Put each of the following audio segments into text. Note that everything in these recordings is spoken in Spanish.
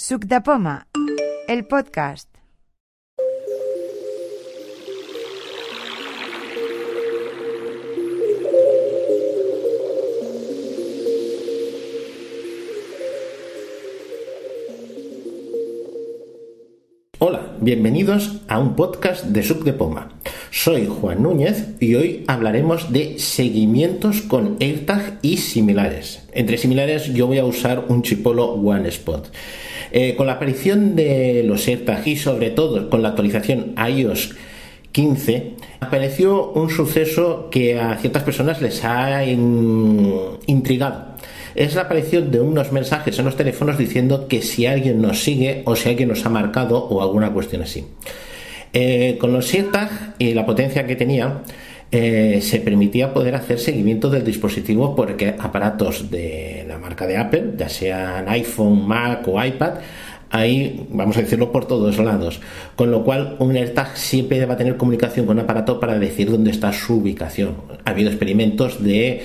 Suc de Poma, el podcast. Hola, bienvenidos a un podcast de Sub de Poma. Soy Juan Núñez y hoy hablaremos de seguimientos con AirTag y similares. Entre similares yo voy a usar un chipolo One Spot. Eh, con la aparición de los AirTag y sobre todo con la actualización iOS 15, apareció un suceso que a ciertas personas les ha intrigado es la aparición de unos mensajes en los teléfonos diciendo que si alguien nos sigue o si alguien nos ha marcado o alguna cuestión así. Eh, con los AirTag y la potencia que tenía, eh, se permitía poder hacer seguimiento del dispositivo porque aparatos de la marca de Apple, ya sean iPhone, Mac o iPad, ahí vamos a decirlo por todos lados. Con lo cual, un AirTag siempre va a tener comunicación con un aparato para decir dónde está su ubicación. Ha habido experimentos de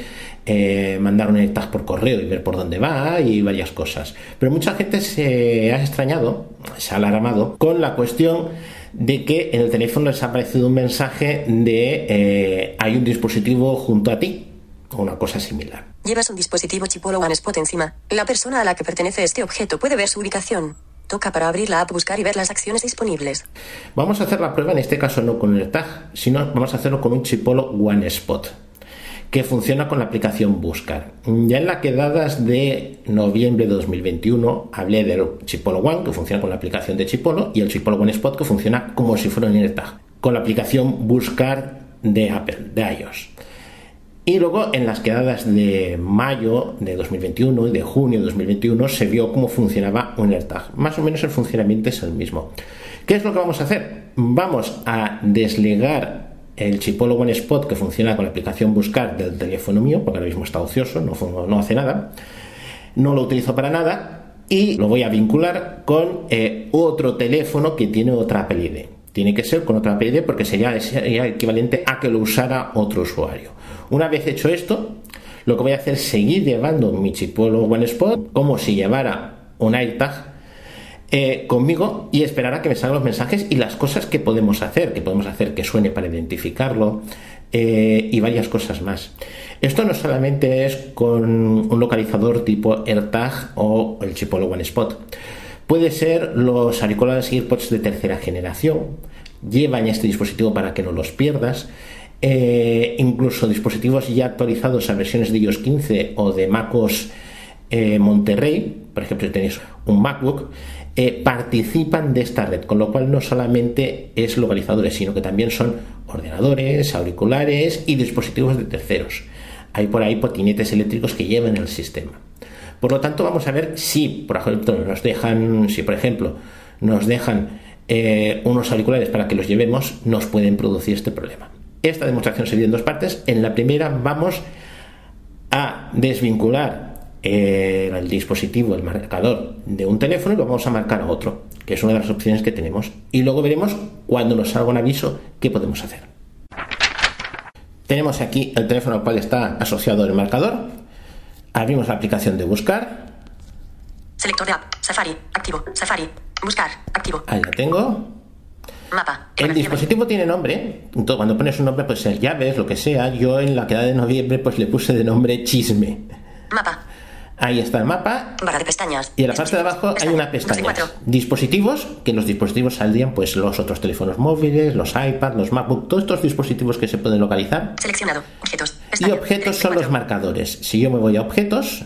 eh, mandar un AirTag por correo y ver por dónde va y varias cosas. Pero mucha gente se ha extrañado, se ha alarmado con la cuestión de que en el teléfono les ha aparecido un mensaje de eh, hay un dispositivo junto a ti o una cosa similar. Llevas un dispositivo Chipolo One Spot encima. La persona a la que pertenece este objeto puede ver su ubicación. Toca para abrir la app, buscar y ver las acciones disponibles. Vamos a hacer la prueba en este caso no con el tag, sino vamos a hacerlo con un Chipolo One Spot que funciona con la aplicación Buscar. Ya en las quedadas de noviembre de 2021 hablé del Chipolo One, que funciona con la aplicación de Chipolo, y el Chipolo One Spot, que funciona como si fuera un AirTag, con la aplicación Buscar de Apple, de iOS. Y luego en las quedadas de mayo de 2021 y de junio de 2021 se vio cómo funcionaba un AirTag. Más o menos el funcionamiento es el mismo. ¿Qué es lo que vamos a hacer? Vamos a desligar el Chipolo One Spot que funciona con la aplicación Buscar del teléfono mío, porque ahora mismo está ocioso, no, hace nada, no lo utilizo para nada y lo voy a vincular con eh, otro teléfono que tiene otra Apple. Tiene que ser con otra Apple porque sería, sería equivalente a que lo usara otro usuario. Una vez hecho esto, lo que voy a hacer es seguir llevando mi Chipolo One Spot como si llevara un AirTag eh, conmigo y esperar a que me salgan los mensajes y las cosas que podemos hacer, que podemos hacer que suene para identificarlo eh, y varias cosas más. Esto no solamente es con un localizador tipo AirTag o el Chipolo One Spot. Puede ser los auriculares AirPods de tercera generación. Llevan este dispositivo para que no los pierdas. Eh, incluso dispositivos ya actualizados a versiones de iOS 15 o de MacOS Monterrey, por ejemplo, si tenéis un MacBook, eh, participan de esta red, con lo cual no solamente es localizadores, sino que también son ordenadores, auriculares y dispositivos de terceros. Hay por ahí potinetes eléctricos que llevan el sistema. Por lo tanto, vamos a ver si, por ejemplo, nos dejan, eh, unos auriculares para que los llevemos, nos pueden producir este problema. Esta demostración se divide en dos partes. En la primera vamos a desvincular el dispositivo, el marcador de un teléfono y lo vamos a marcar a otro, que es una de las opciones que tenemos. Y luego veremos cuando nos salga un aviso qué podemos hacer. Tenemos aquí el teléfono al cual está asociado el marcador. Abrimos la aplicación de buscar. Selector de app, Safari, activo, Safari, buscar, activo. Ahí la tengo. Mapa. El dispositivo tiene nombre. Entonces, cuando pones un nombre, puede ser llaves, lo que sea. Yo en la quedada de noviembre, pues le puse de nombre chisme. Mapa. Ahí está el mapa. Barra de pestañas. Y en la parte de abajo hay una pestaña. Dispositivos, que en los dispositivos saldrían pues los otros teléfonos móviles, los iPads, los MacBook, todos estos dispositivos que se pueden localizar. Seleccionado. Objetos. y objetos son los marcadores. Si yo me voy a objetos.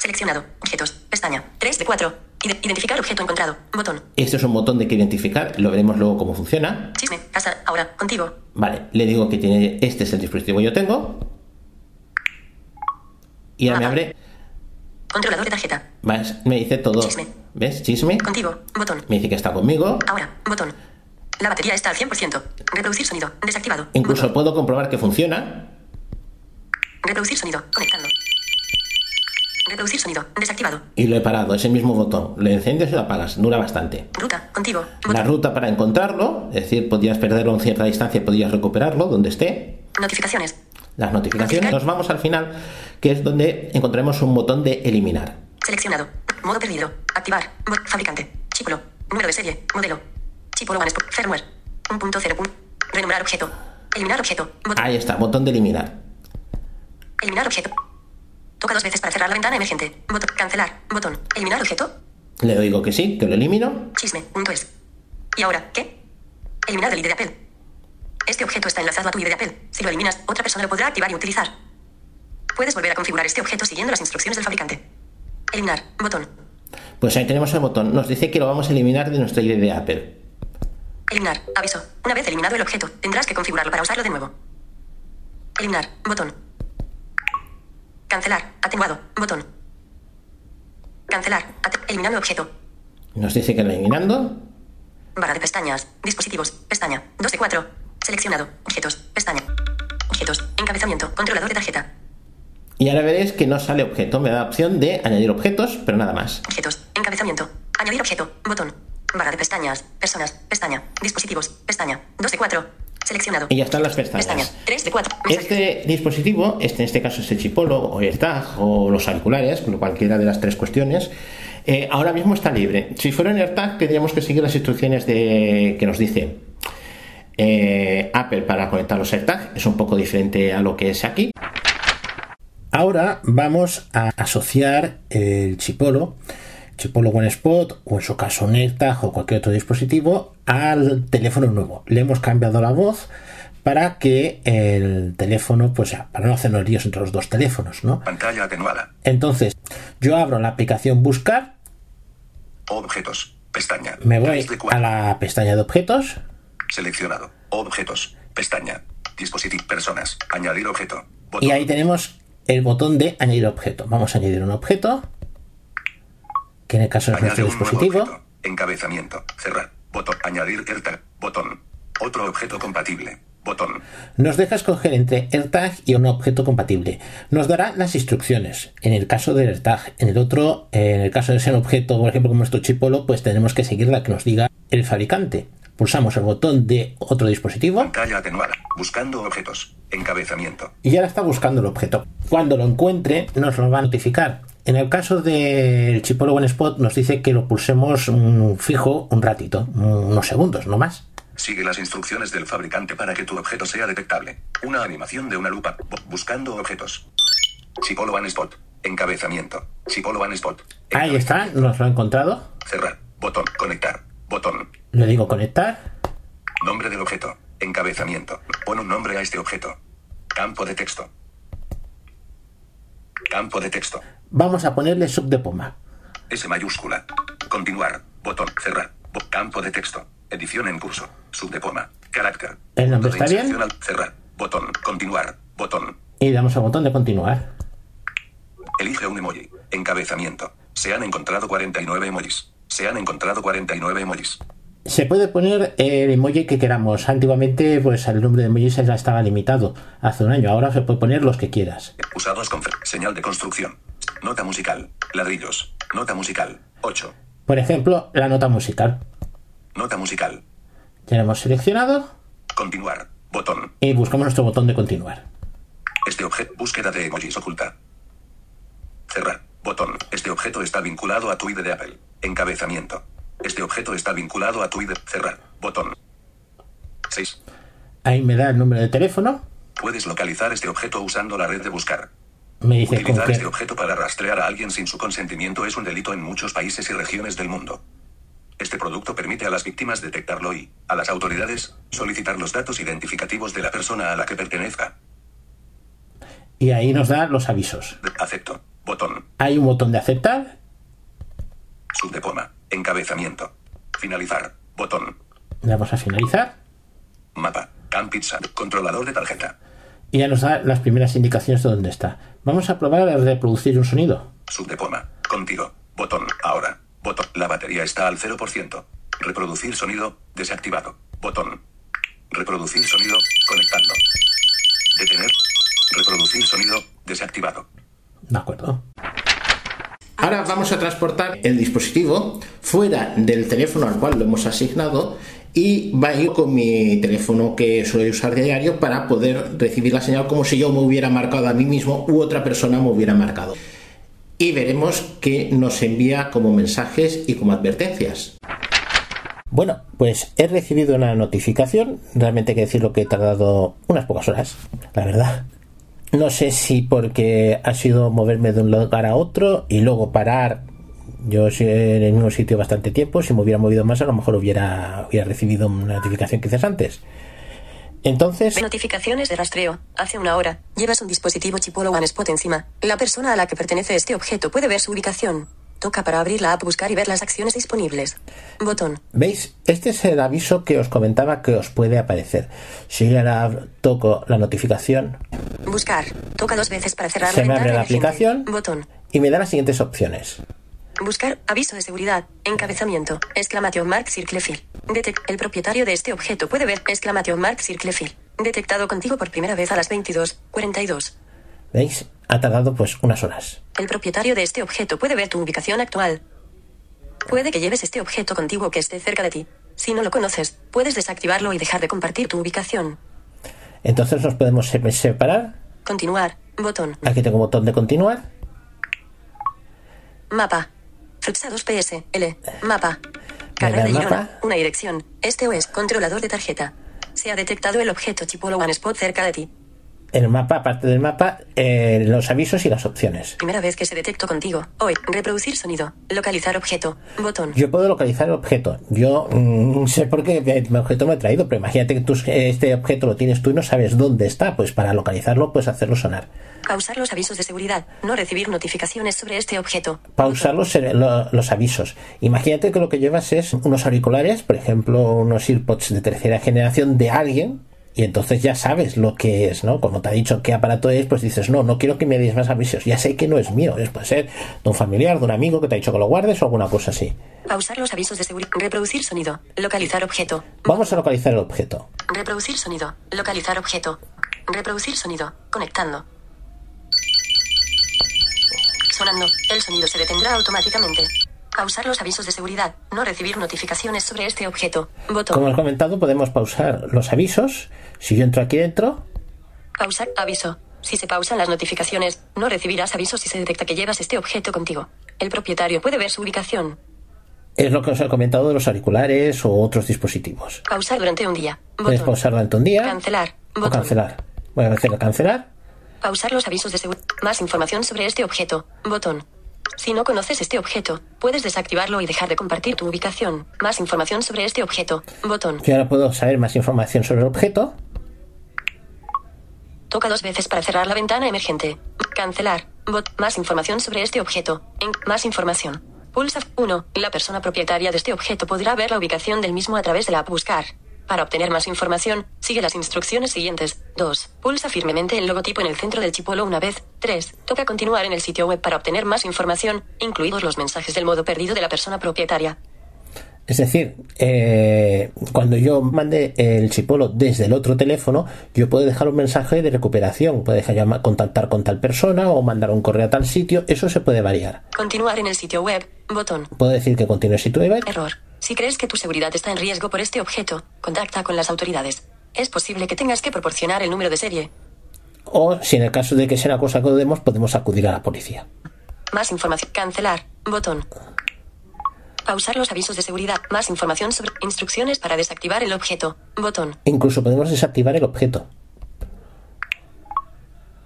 Seleccionado. Objetos. Pestaña. 3 de 4. Identificar objeto encontrado. Botón. Este es un botón de que identificar. Lo veremos luego cómo funciona. Chisme. Casa. Ahora. Contigo. Vale. Le digo que tiene. Este es el dispositivo que yo tengo. Y ahora me abre Controlador de tarjeta. ¿Ves? Me dice todo. Chisme. ¿Ves? Chisme. Contigo. Botón. Me dice que está conmigo. Ahora. Botón. La batería está al 100%. Reproducir sonido. Desactivado. Incluso Botón. puedo comprobar que funciona. Reproducir sonido. Conectando. Reproducir sonido. Desactivado. Y lo he parado. Es el mismo botón. Lo enciendes y lo apagas. Dura bastante. Ruta. Contigo. La Botón. ruta para encontrarlo. Es decir, podrías perderlo en cierta distancia y podrías recuperarlo donde esté. Notificaciones. Las notificaciones. Nos vamos al final, que es donde encontraremos un botón de eliminar. Seleccionado. Modo perdido. Activar. Fabricante. Chipolo. Número de serie. Modelo. Chipolo One. Firmware. 1.0. punto. Renombrar objeto. Eliminar objeto. Ahí está, botón de eliminar. eliminar objeto. Toca dos veces para cerrar la ventana emergente. Botón. Cancelar. Botón. Eliminar objeto. Le digo que sí, que lo elimino. Chisme. Punto es. ¿Y ahora qué? Eliminar el ID de Apple. Este objeto está enlazado a tu ID de Apple. Si lo eliminas, otra persona lo podrá activar y utilizar. Puedes volver a configurar este objeto siguiendo las instrucciones del fabricante. Eliminar. Botón. Pues ahí tenemos el botón. Nos dice que lo vamos a eliminar de nuestra ID de Apple. Eliminar. Aviso. Una vez eliminado el objeto, tendrás que configurarlo para usarlo de nuevo. Eliminar. Botón. Cancelar. Atenuado. Botón. Cancelar. Eliminando objeto. Nos dice que lo eliminando. Barra de pestañas. Dispositivos. Pestaña. 2 de 4. Seleccionado. Objetos. Pestaña. Objetos. Encabezamiento. Controlador de tarjeta. Y ahora veréis que no sale objeto. Me da opción de añadir objetos, pero nada más. Objetos. Encabezamiento. Añadir objeto. Botón. Barra de pestañas. Personas. Pestaña. Dispositivos. Pestaña. 2 de 4. Seleccionado. Y ya están las pestañas. Pestaña. 3 de 4. Este dispositivo, este en este caso es el chipolo o el tag o los auriculares, cualquiera de las tres cuestiones, eh, ahora mismo está libre. Si fuera en AirTag, tendríamos que seguir las instrucciones de, que nos dice eh, Apple para conectar los AirTag. Es un poco diferente a lo que es aquí. Ahora vamos a asociar el chipolo, chipolo One Spot o en su caso un AirTag o cualquier otro dispositivo al teléfono nuevo. Le hemos cambiado la voz para que el teléfono, pues ya, para no hacernos líos entre los dos teléfonos, ¿no? Pantalla atenuada. Entonces, yo abro la aplicación Buscar, Objetos. Pestaña. me voy 3 de a 4. la pestaña de objetos, Seleccionado. Objetos. Pestaña. Dispositivo. Personas. Añadir objeto. Botón. y ahí tenemos el botón de añadir objeto. Vamos a añadir un objeto, que en el caso es nuestro dispositivo. Encabezamiento. Cerrar. Botón. Añadir AirTag. Botón. Otro objeto compatible. Botón. Nos deja escoger entre AirTag y un objeto compatible. Nos dará las instrucciones. En el caso del AirTag, en el otro, en el caso de ser un objeto, por ejemplo, como nuestro chipolo, pues tenemos que seguir la que nos diga el fabricante. Pulsamos el botón de otro dispositivo Pantalla atenuada. Buscando objetos. Encabezamiento. y ahora está buscando el objeto. Cuando lo encuentre, nos lo va a notificar. En el caso del chipolo One Spot, nos dice que lo pulsemos mm, fijo un ratito, mm, unos segundos, no más. Sigue las instrucciones del fabricante para que tu objeto sea detectable. Una animación de una lupa. Bu- buscando objetos. Chipolo One Spot. Encabezamiento. Chipolo One Spot. Ahí está, nos lo ha encontrado. Cerrar. Botón. Conectar. Botón. Le digo conectar. Nombre del objeto. Encabezamiento. Pon un nombre a este objeto. Campo de texto. Campo de texto. Vamos a ponerle sub de poma. S mayúscula. Continuar. Botón. Cerrar. Bo- campo de texto. Edición en curso. Subdepoma. Carácter. ¿El nombre de está bien? al- Cerrar. Botón. Continuar. Botón. Y damos al botón de continuar. Elige un emoji. Encabezamiento. Se han encontrado 49 emojis. Se han encontrado 49 emojis. Se puede poner el emoji que queramos. Antiguamente, pues el número de emojis ya estaba limitado. Hace un año. Ahora se puede poner los que quieras. Usados con señal de construcción. Nota musical. Ladrillos. Nota musical. 8. Por ejemplo, la nota musical. Nota musical. Hemos seleccionado Continuar. Botón. y buscamos nuestro botón de continuar. Este objeto. Búsqueda de emojis oculta. Cerrar. Botón. Este objeto está vinculado a tu ID de Apple. Encabezamiento. Este objeto está vinculado a tu ID. Cerrar. Botón. 6. Ahí me da el número de teléfono. Puedes localizar este objeto usando la red de buscar. Me dice Utilizar este objeto para rastrear a alguien sin su consentimiento es un delito en muchos países y regiones del mundo. Este producto permite a las víctimas detectarlo y, a las autoridades, solicitar los datos identificativos de la persona a la que pertenezca. Y ahí nos da los avisos. Acepto. Botón. Hay un botón de aceptar. Subdepoma. Encabezamiento. Finalizar. Botón. Le damos a finalizar. Mapa. Camp Pizza. Controlador de tarjeta. Y ya nos da las primeras indicaciones de dónde está. Vamos a probar a reproducir un sonido. Subdepoma. Contigo. Botón. Ahora. Botón. La batería está al 0%. Reproducir sonido. Desactivado. Botón. Reproducir sonido. Conectando. Detener. Reproducir sonido. Desactivado. De acuerdo. Ahora vamos a transportar el dispositivo fuera del teléfono al cual lo hemos asignado y va a ir con mi teléfono que suelo usar diario para poder recibir la señal como si yo me hubiera marcado a mí mismo u otra persona me hubiera marcado. y veremos qué nos envía como mensajes y como advertencias. Bueno, pues he recibido una notificación, realmente hay que decirlo que he tardado unas pocas horas, la verdad. No sé si porque ha sido moverme de un lugar a otro y luego parar. Yo en mismo sitio bastante tiempo, si me hubiera movido más a lo mejor hubiera, hubiera recibido una notificación quizás antes. Entonces, Notificaciones de rastreo. Hace una hora. Llevas un dispositivo Chipolo One Spot encima. La persona a la que pertenece este objeto puede ver su ubicación. Toca para abrir la app, buscar y ver las acciones disponibles. Botón. ¿veis? Este es el aviso que os comentaba que os puede aparecer. Si yo ahora toco la notificación Buscar. Toca dos veces para cerrar Se la me abre la aplicación. Botón. y me da las siguientes opciones. Buscar. Aviso de seguridad. Encabezamiento. Exclamación mark circle fill. Detect. El propietario de este objeto puede ver. Exclamación mark circle fill. Detectado contigo por primera vez a las 22.42. ¿Veis? Ha tardado pues unas horas. El propietario de este objeto puede ver tu ubicación actual. Puede que lleves este objeto contigo que esté cerca de ti. Si no lo conoces, puedes desactivarlo y dejar de compartir tu ubicación. Entonces nos podemos se- separar. Continuar. Botón. Aquí tengo un botón de continuar. Mapa. Fruxa 2PS. L. Mapa. Carrera de. Girona. Una dirección. Este o es controlador de tarjeta. Se ha detectado el objeto Chipolo One Spot cerca de ti. El mapa, aparte del mapa, eh, los avisos y las opciones. Primera vez que se detectó contigo. Hoy. Reproducir sonido. Localizar objeto. Botón. Yo puedo localizar el objeto. Yo mm, sé por qué el objeto me ha traído, pero imagínate que tú, este objeto lo tienes tú y no sabes dónde está. Pues para localizarlo, pues hacerlo sonar. Pausar los avisos de seguridad. No recibir notificaciones sobre este objeto. Pausar los, lo- los avisos. Imagínate que lo que llevas es unos auriculares, por ejemplo, unos AirPods de tercera generación de alguien, y entonces ya sabes lo que es, ¿no? Como te ha dicho qué aparato es, pues dices, no, no quiero que me des más avisos. Ya sé que no es mío, es puede ser de un familiar, de un amigo que te ha dicho que lo guardes o alguna cosa así. Pausar los avisos de seguridad. Reproducir sonido. Localizar objeto. Vamos a localizar el objeto. Reproducir sonido. Localizar objeto. Reproducir sonido. Conectando. Sonando. El sonido se detendrá automáticamente. Pausar los avisos de seguridad. No recibir notificaciones sobre este objeto. Botón. Como he comentado, podemos pausar los avisos. Si yo entro aquí dentro, Pausar aviso. Si se pausan las notificaciones, no recibirás avisos si se detecta que llevas este objeto contigo. El propietario puede ver su ubicación. es lo que os he comentado de los auriculares o otros dispositivos. Pausar durante un día. Puedes pausar durante un día Cancelar. o Botón. cancelar. Voy a hacer cancelar. Pausar los avisos de seguridad. Más información sobre este objeto. Botón. Si no conoces este objeto, puedes desactivarlo y dejar de compartir tu ubicación. Más información sobre este objeto. Botón. Yo ahora puedo saber más información sobre el objeto. Toca dos veces para cerrar la ventana emergente. Cancelar. Bot. Más información sobre este objeto. En. Más información. Pulsa 1. La persona propietaria de este objeto podrá ver la ubicación del mismo a través de la app Buscar. Para obtener más información, sigue las instrucciones siguientes. 2. Pulsa firmemente el logotipo en el centro del chipolo una vez. 3. Toca continuar en el sitio web para obtener más información, incluidos los mensajes del modo perdido de la persona propietaria. Es decir, eh, cuando yo mande el chipolo desde el otro teléfono, yo puedo dejar un mensaje de recuperación. Puedo dejar llamar- contactar con tal persona o mandar un correo a tal sitio. Eso se puede variar. Continuar en el sitio web. Botón. Puedo decir que continúe sitio web. Error. Si crees que tu seguridad está en riesgo por este objeto, contacta con las autoridades. Es posible que tengas que proporcionar el número de serie. O si en el caso de que sea una cosa que dudemos, podemos acudir a la policía. Más información. Cancelar. Botón. Pausar los avisos de seguridad. Más información sobre instrucciones para desactivar el objeto. Botón. Incluso podemos desactivar el objeto.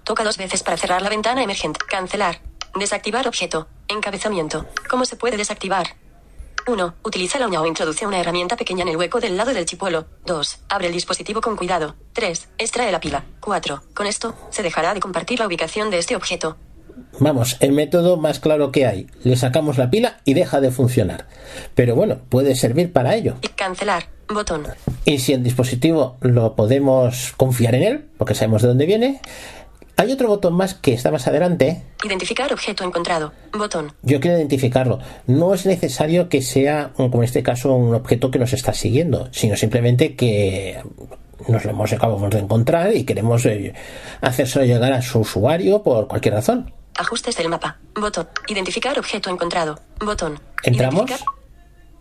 Toca dos veces para cerrar la ventana emergente. Cancelar. Desactivar objeto. Encabezamiento. ¿Cómo se puede desactivar? 1. Utiliza la uña o introduce una herramienta pequeña en el hueco del lado del chipuelo. 2. Abre el dispositivo con cuidado. 3. Extrae la pila. 4. Con esto, se dejará de compartir la ubicación de este objeto. Vamos, el método más claro que hay. Le sacamos la pila y deja de funcionar. Pero bueno, puede servir para ello. Y cancelar. Botón. Y si el dispositivo lo podemos confiar en él, porque sabemos de dónde viene, hay otro botón más que está más adelante. Identificar objeto encontrado. Botón. Yo quiero identificarlo. No es necesario que sea, como en este caso, un objeto que nos está siguiendo, sino simplemente que nos lo hemos acabamos de encontrar y queremos eh, hacérselo llegar a su usuario por cualquier razón. Ajustes del mapa. Botón. Identificar objeto encontrado. Botón. ¿Entramos? Identificar.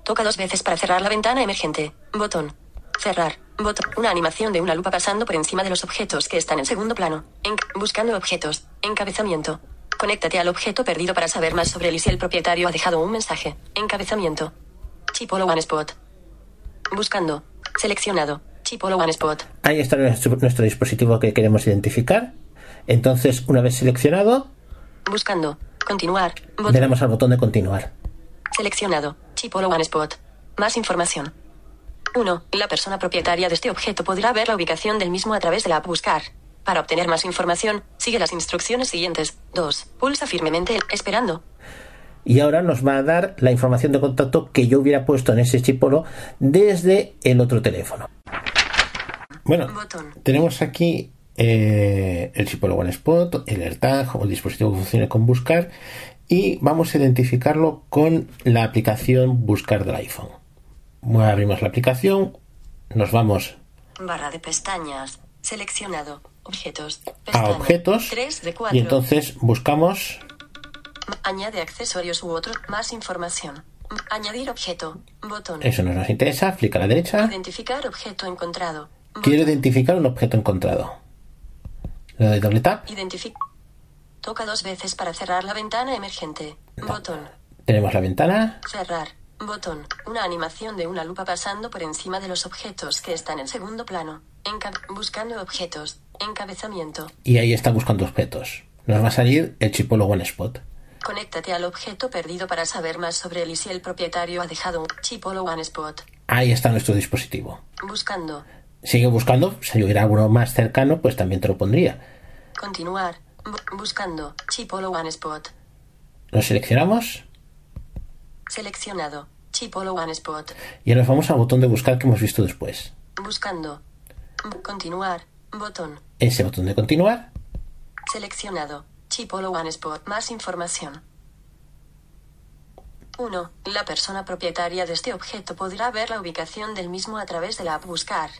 Toca dos veces para cerrar la ventana emergente. Botón. Cerrar. Botón. Una animación de una lupa pasando por encima de los objetos que están en segundo plano. En buscando objetos. Encabezamiento. Conéctate al objeto perdido para saber más sobre él y si el propietario ha dejado un mensaje. Encabezamiento. Chipolo One Spot. Buscando. Seleccionado. Chipolo One Spot. Ahí está nuestro, nuestro dispositivo que queremos identificar. Entonces, una vez seleccionado, Buscando. Continuar. le damos al botón de continuar. Seleccionado. Chipolo One Spot. Más información. 1. La persona propietaria de este objeto podrá ver la ubicación del mismo a través de la app Buscar. Para obtener más información, sigue las instrucciones siguientes. 2. Pulsa firmemente el esperando. Y ahora nos va a dar la información de contacto que yo hubiera puesto en ese chipolo desde el otro teléfono. Bueno, Botón. tenemos aquí eh, el chipolo OneSpot, el AirTag o el dispositivo que funcione con Buscar y vamos a identificarlo con la aplicación Buscar del iPhone. Abrimos la aplicación, nos vamos Barra de pestañas. Seleccionado. Objetos. a Pestaña. objetos 3 de 4. y entonces buscamos Añade accesorios u otro. Más información. Añadir objeto. Botón. eso no nos interesa, clic a la derecha. Identificar objeto encontrado. Quiero Botón. identificar un objeto encontrado. Le doy doble tap. Identifica. Toca dos veces para cerrar la ventana emergente. Botón. Tenemos la ventana. Cerrar. Botón. Una animación de una lupa pasando por encima de los objetos que están en segundo plano. Enca- buscando objetos. Encabezamiento. y ahí está buscando objetos. Nos va a salir el chipolo OneSpot. Conéctate al objeto perdido para saber más sobre él y si el propietario ha dejado un chipolo one spot. Ahí está nuestro dispositivo. Buscando. Sigue buscando, si hubiera alguno más cercano, pues también te lo pondría. Continuar. Bu- buscando. Chipolo one spot. Lo seleccionamos Seleccionado. Chipolo one spot. y ahora vamos al botón de buscar que hemos visto después. Buscando. Bu- Continuar. Botón. Ese botón de continuar Seleccionado. Chipolo One Spot. Más información. 1. La persona propietaria de este objeto podrá ver la ubicación del mismo a través de la app Buscar.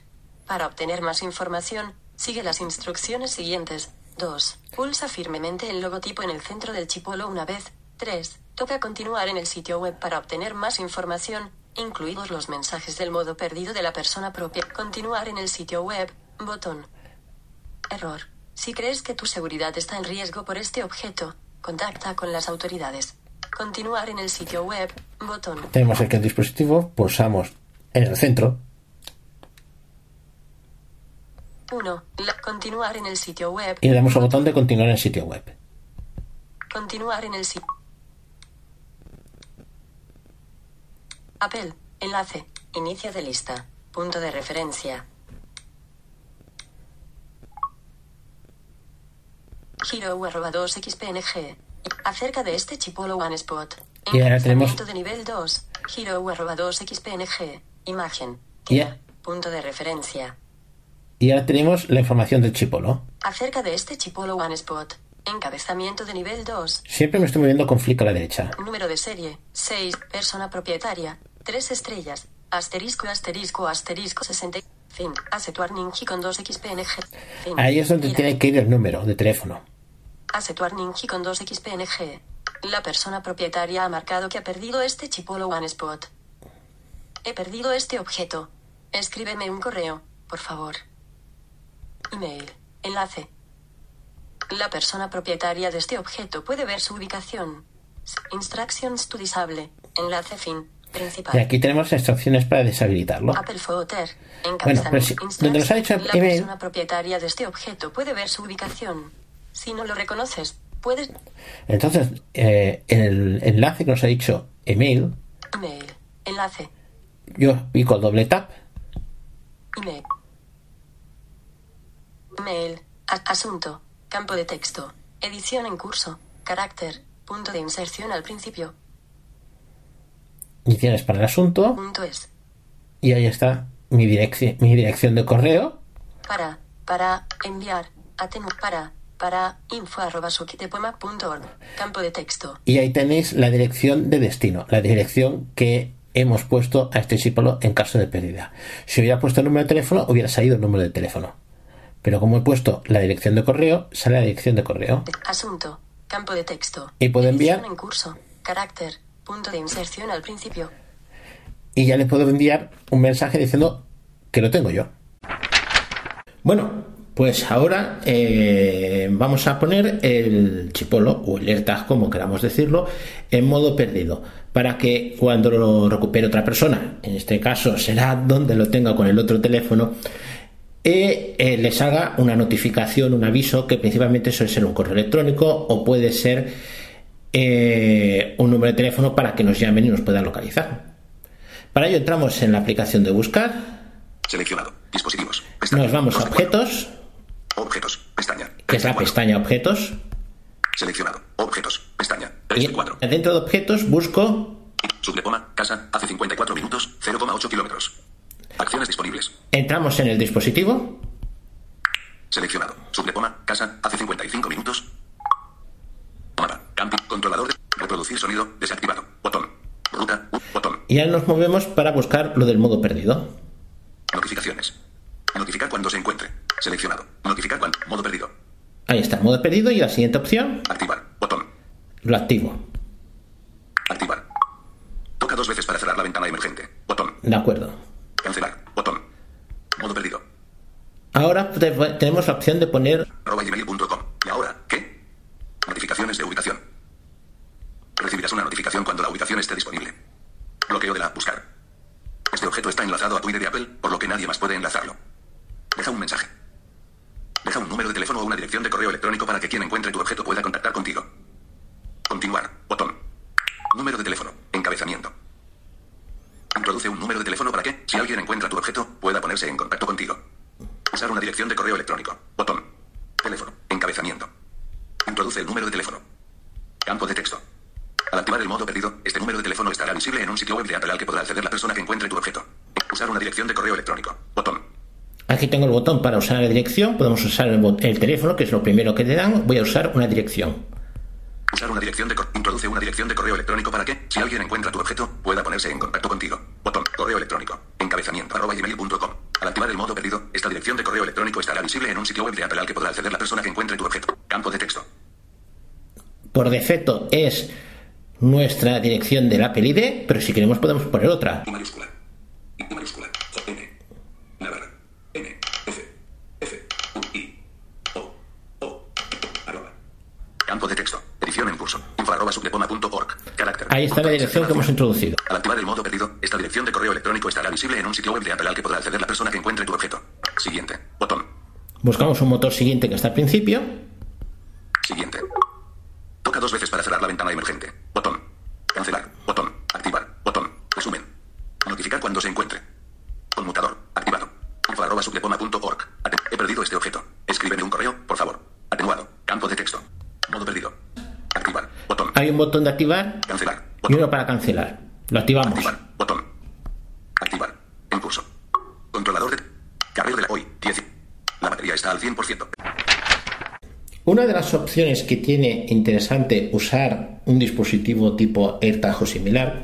Para obtener más información, sigue las instrucciones siguientes. 2. Pulsa firmemente el logotipo en el centro del chipolo una vez. 3. Toca continuar en el sitio web para obtener más información, incluidos los mensajes del modo perdido de la persona propia. Continuar en el sitio web. Botón. Error. Si crees que tu seguridad está en riesgo por este objeto, contacta con las autoridades. Continuar en el sitio web. Botón. tenemos aquí el dispositivo, pulsamos en el centro 1. continuar en el sitio web. y le damos al botón de continuar en el sitio web. Continuar en el sitio. Apple. Enlace. Inicio de lista. Punto de referencia. Giro arroba 2xpng. Acerca de este chipolo OneSpot. Y ahora tenemos- de nivel 2. Giro arroba 2xpng. Imagen. Y- Tema. Punto de referencia. Y ahora tenemos la información del chipolo. Acerca de este chipolo OneSpot. Encabezamiento de nivel 2. Siempre me estoy moviendo con flick a la derecha. Número de serie, 6. Persona propietaria, 3 estrellas. Asterisco, asterisco, asterisco, 60. Fin. Asset Warning con 2 XPNG. Fin. Ahí es donde Mira. tiene que ir el número de teléfono. Asset Warning con 2 XPNG. La persona propietaria ha marcado que ha perdido este chipolo OneSpot. He perdido este objeto. Escríbeme un correo, por favor. Email. Enlace. La persona propietaria de este objeto puede ver su ubicación. Instructions to disable. Enlace fin. Principal. Y aquí tenemos instrucciones para deshabilitarlo. Apple Footer. Bueno, si- donde nos ha dicho La email- persona propietaria de este objeto puede ver su ubicación. Si no lo reconoces, puedes. Entonces, eh, el enlace que nos ha dicho email, Email. Enlace. yo pico doble tap Email. Mail. Asunto. Campo de texto. Edición en curso. Carácter. Punto de inserción al principio. y tienes para el asunto Punto es. y ahí está mi dirección, mi dirección de correo Para. Para. Enviar. Atenu. Para. Para. Info arroba sukitepoma.org. Campo de texto. y ahí tenéis la dirección de destino, la dirección que hemos puesto a este símbolo en caso de pérdida. Si hubiera puesto el número de teléfono, hubiera salido el número de teléfono. Pero como he puesto la dirección de correo, sale la dirección de correo. Asunto. Campo de texto. Y puedo enviar- en curso. Carácter. Punto de inserción al principio. y ya le puedo enviar un mensaje diciendo que lo tengo yo. Bueno, Pues ahora eh, vamos a poner el chipolo o el AirTag, como queramos decirlo, en modo perdido, para que cuando lo recupere otra persona, en este caso será donde lo tenga con el otro teléfono, eh, eh, les haga una notificación, un aviso, que principalmente suele ser un correo electrónico o puede ser un número de teléfono para que nos llamen y nos puedan localizar. Para ello entramos en la aplicación de buscar. Seleccionado. Dispositivos. Nos vamos a objetos. Objetos. Pestaña. Que es la pestaña objetos. Seleccionado. Objetos. Pestaña. 3 Y 4. dentro de objetos busco. Sublepoma. Casa. Hace 54 minutos. 0,8 kilómetros. Acciones disponibles. Entramos en el dispositivo. Seleccionado. Sublepoma. Casa. Hace 55 minutos. Mapa. Camping. Controlador de. Reproducir sonido. Desactivado. Botón. Ruta. Botón. Y ahora nos movemos para buscar lo del modo perdido. Notificaciones. Notificar cuando se encuentre. Seleccionado. Notificar cuando. Modo perdido. Ahí está, modo perdido. Y la siguiente opción Activar. Botón. lo activo. Activar. Toca dos veces para cerrar la ventana emergente. Botón. De acuerdo. Cancelar. Botón. Modo perdido. Ahora te- tenemos la opción de poner gmail.com. ¿Y ahora qué? Notificaciones de ubicación. Recibirás una notificación cuando la ubicación esté disponible. Bloqueo de la Buscar. Este objeto está enlazado a tu ID de Apple, por lo que nadie más puede enlazarlo. Deja un mensaje. Deja un número de teléfono o una dirección de correo electrónico para que quien encuentre tu objeto pueda contactar contigo. Continuar. Botón. Número de teléfono. Encabezamiento. Introduce un número de teléfono para que, si alguien encuentra tu objeto, pueda ponerse en contacto contigo. Usar una dirección de correo electrónico. Botón. Teléfono. Encabezamiento. Introduce el número de teléfono. Campo de texto. Al activar el modo perdido, este número de teléfono estará visible en un sitio web de Apple al que podrá acceder la persona que encuentre tu objeto. Usar una dirección de correo electrónico. Botón. Aquí tengo el botón para usar la dirección. Podemos usar el, el teléfono, que es lo primero que te dan. Voy a usar una dirección. Usar una dirección de introduce una dirección de correo electrónico para que, si alguien encuentra tu objeto, pueda ponerse en contacto contigo. Botón. Correo electrónico. Encabezamiento. Arroba gmail.com. Al activar el modo perdido, esta dirección de correo electrónico estará visible en un sitio web de Apple al que podrá acceder la persona que encuentre tu objeto. Campo de texto. Por defecto es nuestra dirección del Apple ID, pero si queremos podemos poner otra. Mayúscula. I mayúscula. J, N. Navarra. N. F. F. U. I. O. O. Arroba. Campo de texto. Edición en curso. Info arroba sublepoma.org. Carácter. Ahí está la dirección que hemos introducido. Al activar el modo perdido, esta dirección de correo electrónico estará visible en un sitio web de Apple al que podrá acceder la persona que encuentre tu objeto. Siguiente. Botón. Buscamos un motor siguiente que está al principio. Siguiente. Toca dos veces para cerrar la ventana emergente. Botón. Cancelar. Botón. Activar. Botón. Resumen. Notificar cuando se encuentre. Conmutador. Activado. Info arroba He perdido este objeto. Escríbeme un correo, por favor. Atenuado. Campo de texto. Modo perdido. Activar. Botón. Hay un botón de activar Cancelar. Y uno para cancelar. Lo activamos. Activar. Botón. Activar. En curso. Controlador de... Carril de la... Hoy. 10. La batería está al 100%. Una de las opciones que tiene interesante usar un dispositivo tipo AirTag o similar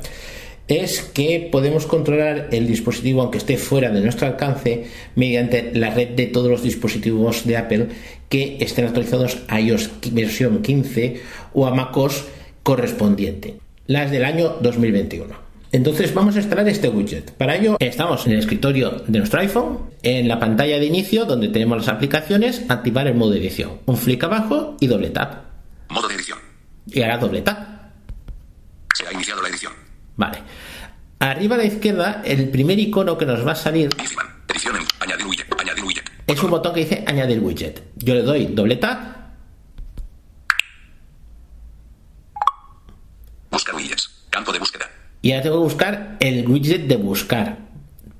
es que podemos controlar el dispositivo aunque esté fuera de nuestro alcance mediante la red de todos los dispositivos de Apple que estén actualizados a iOS versión 15 o a macOS correspondiente, las del año 2021. Entonces vamos a instalar este widget. Para ello estamos en el escritorio de nuestro iPhone, en la pantalla de inicio donde tenemos las aplicaciones, activar el modo edición. Un flick abajo y doble tap. Modo de edición. Y ahora doble tap. Se ha iniciado la edición. Vale. Arriba a la izquierda, el primer icono que nos va a salir. Edición. Añadir widget. Añadir widget. es un botón que dice añadir widget. Yo le doy doble tap Buscar widgets. Campo de búsqueda. Y ahora tengo que buscar el widget de buscar.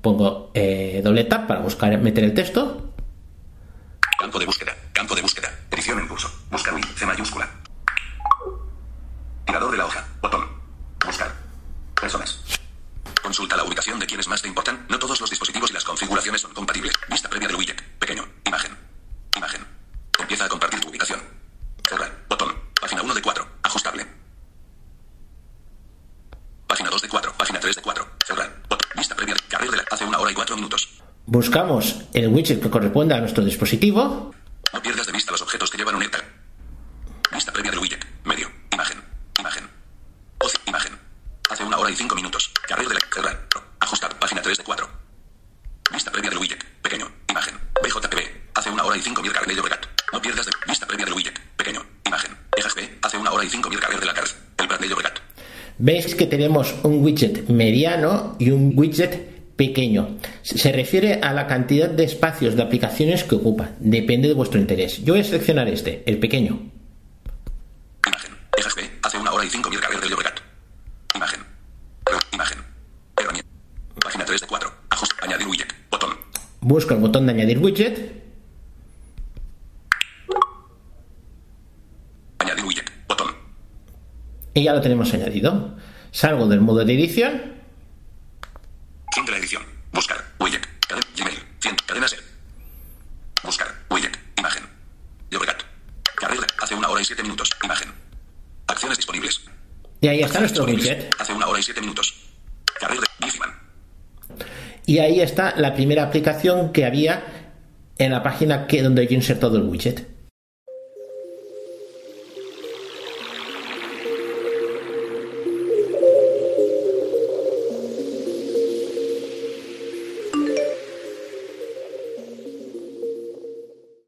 Pongo eh, doble tap para buscar, meter el texto. Campo de búsqueda. Campo de búsqueda. Edición en curso. Buscar widget. C mayúscula. Tirador de la hoja. Botón. Buscar. Personas. Consulta la ubicación de quienes más te importan. No todos los dispositivos y las configuraciones son compatibles. Vista previa del widget. Pequeño. Imagen. Imagen. Empieza a compartir tu ubicación. Cerrar. Botón. Página 1 de 4. Ajustable. Página 2 de 4. Página 3 de 4. Cerrar. Vista previa. Carril de la. Hace una hora y 4 minutos. Buscamos el widget que corresponde a nuestro dispositivo. No pierdas de vista los objetos que llevan un AirTag. Vista previa del widget. Medio. Imagen. Imagen. Ocio. Imagen. Hace una hora y cinco minutos. Carril de la... Cerrar. Ajustar. Página 3 de 4. Vista previa del widget. Pequeño. Imagen. BJPB. Hace una hora y cinco mir... Veis que tenemos un widget mediano y un widget pequeño. Se refiere a la cantidad de espacios de aplicaciones que ocupa. Depende de vuestro interés. Yo voy a seleccionar este, el pequeño. Imagen. Ejas B. Hace una hora y cinco mil carreras del Llobregat. Imagen. Imagen. Herramienta. Página 3 de 4. Ajuste. Añadir widget. Botón. Busco el botón de añadir widget. Añadir widget. Botón. Y ya lo tenemos añadido. Salgo del modo de edición. Fin de la edición. Buscar. Widget. Cadena. Gmail. 100. Cadena ser. Buscar. Widget. Imagen. Llobregat. Carrera. Hace una hora y siete minutos. Imagen. Acciones disponibles. Y ahí está nuestro widget. Hace una hora y siete minutos. Carrera de Bifiman. Y ahí está la primera aplicación que había en la página que donde yo he insertado el widget.